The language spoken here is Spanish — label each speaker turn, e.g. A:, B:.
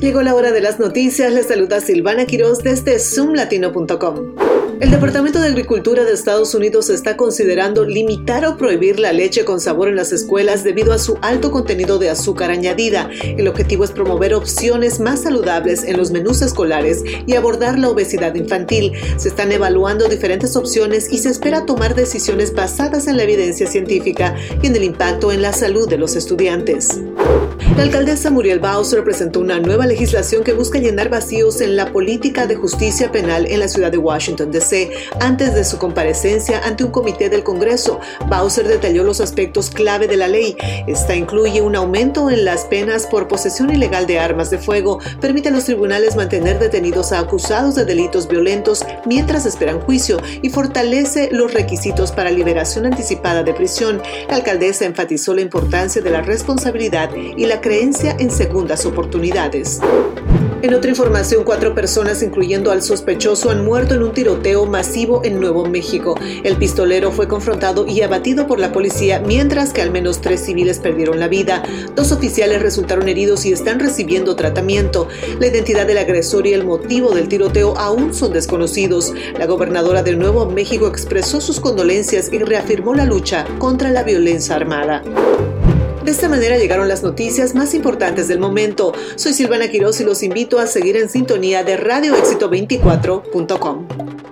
A: Llegó la hora de las noticias. Les saluda Silvana Quiroz desde zoomlatino.com. El Departamento de Agricultura de Estados Unidos está considerando limitar o prohibir la leche con sabor en las escuelas debido a su alto contenido de azúcar añadida. El objetivo es promover opciones más saludables en los menús escolares y abordar la obesidad infantil. Se están evaluando diferentes opciones y se espera tomar decisiones basadas en la evidencia científica y en el impacto en la salud de los estudiantes. La alcaldesa Muriel Bowser presentó una nueva legislación que busca llenar vacíos en la política de justicia penal en la ciudad de Washington, D.C. Antes de su comparecencia ante un comité del Congreso, Bowser detalló los aspectos clave de la ley. Esta incluye un aumento en las penas por posesión ilegal de armas de fuego, permite a los tribunales mantener detenidos a acusados de delitos violentos mientras esperan juicio y fortalece los requisitos para liberación anticipada de prisión. La alcaldesa enfatizó la importancia de la responsabilidad y la creencia en segundas oportunidades. En otra información, cuatro personas, incluyendo al sospechoso, han muerto en un tiroteo masivo en Nuevo México. El pistolero fue confrontado y abatido por la policía, mientras que al menos tres civiles perdieron la vida. Dos oficiales resultaron heridos y están recibiendo tratamiento. La identidad del agresor y el motivo del tiroteo aún son desconocidos. La gobernadora de Nuevo México expresó sus condolencias y reafirmó la lucha contra la violencia armada. De esta manera llegaron las noticias más importantes del momento. Soy Silvana Quiroz y los invito a seguir en sintonía de radioéxito24.com.